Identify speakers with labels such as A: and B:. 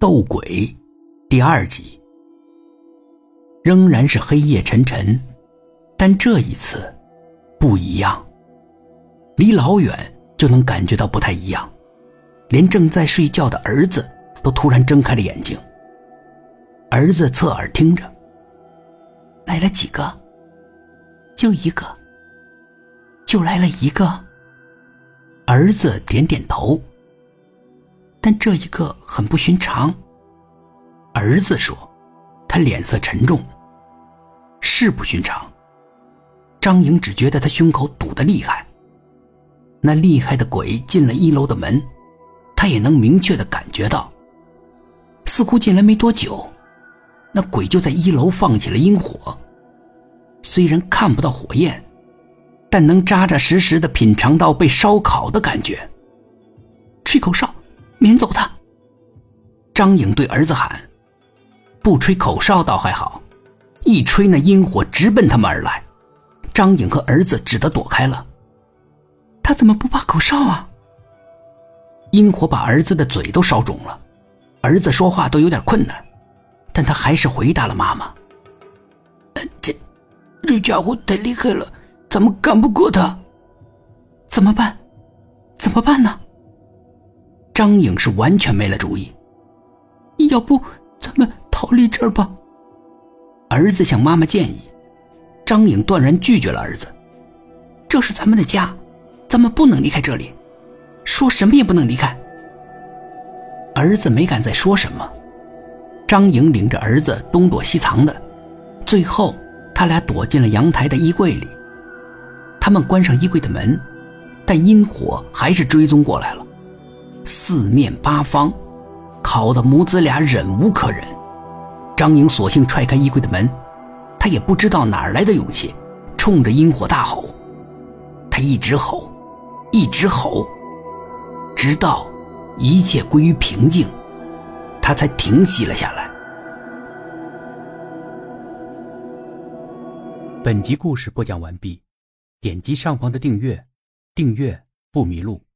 A: 斗鬼第二集，仍然是黑夜沉沉，但这一次不一样。离老远就能感觉到不太一样，连正在睡觉的儿子都突然睁开了眼睛。儿子侧耳听着，来了几个？就一个。就来了一个。儿子点点头。但这一个很不寻常。儿子说：“他脸色沉重，是不寻常。”张颖只觉得他胸口堵得厉害。那厉害的鬼进了一楼的门，他也能明确的感觉到。似乎进来没多久，那鬼就在一楼放起了阴火。虽然看不到火焰，但能扎扎实实的品尝到被烧烤的感觉。吹口哨。撵走他！张颖对儿子喊：“不吹口哨倒还好，一吹那阴火直奔他们而来。”张颖和儿子只得躲开了。他怎么不怕口哨啊？阴火把儿子的嘴都烧肿了，儿子说话都有点困难，但他还是回答了妈妈：“这，这家伙太厉害了，咱们干不过他，怎么办？怎么办呢？”张颖是完全没了主意，要不咱们逃离这儿吧？儿子向妈妈建议，张颖断然拒绝了儿子。这是咱们的家，咱们不能离开这里，说什么也不能离开。儿子没敢再说什么，张颖领着儿子东躲西藏的，最后他俩躲进了阳台的衣柜里。他们关上衣柜的门，但阴火还是追踪过来了。四面八方，烤得母子俩忍无可忍。张颖索性踹开衣柜的门，他也不知道哪来的勇气，冲着阴火大吼。他一直吼，一直吼，直到一切归于平静，他才停息了下来。本集故事播讲完毕，点击上方的订阅，订阅不迷路。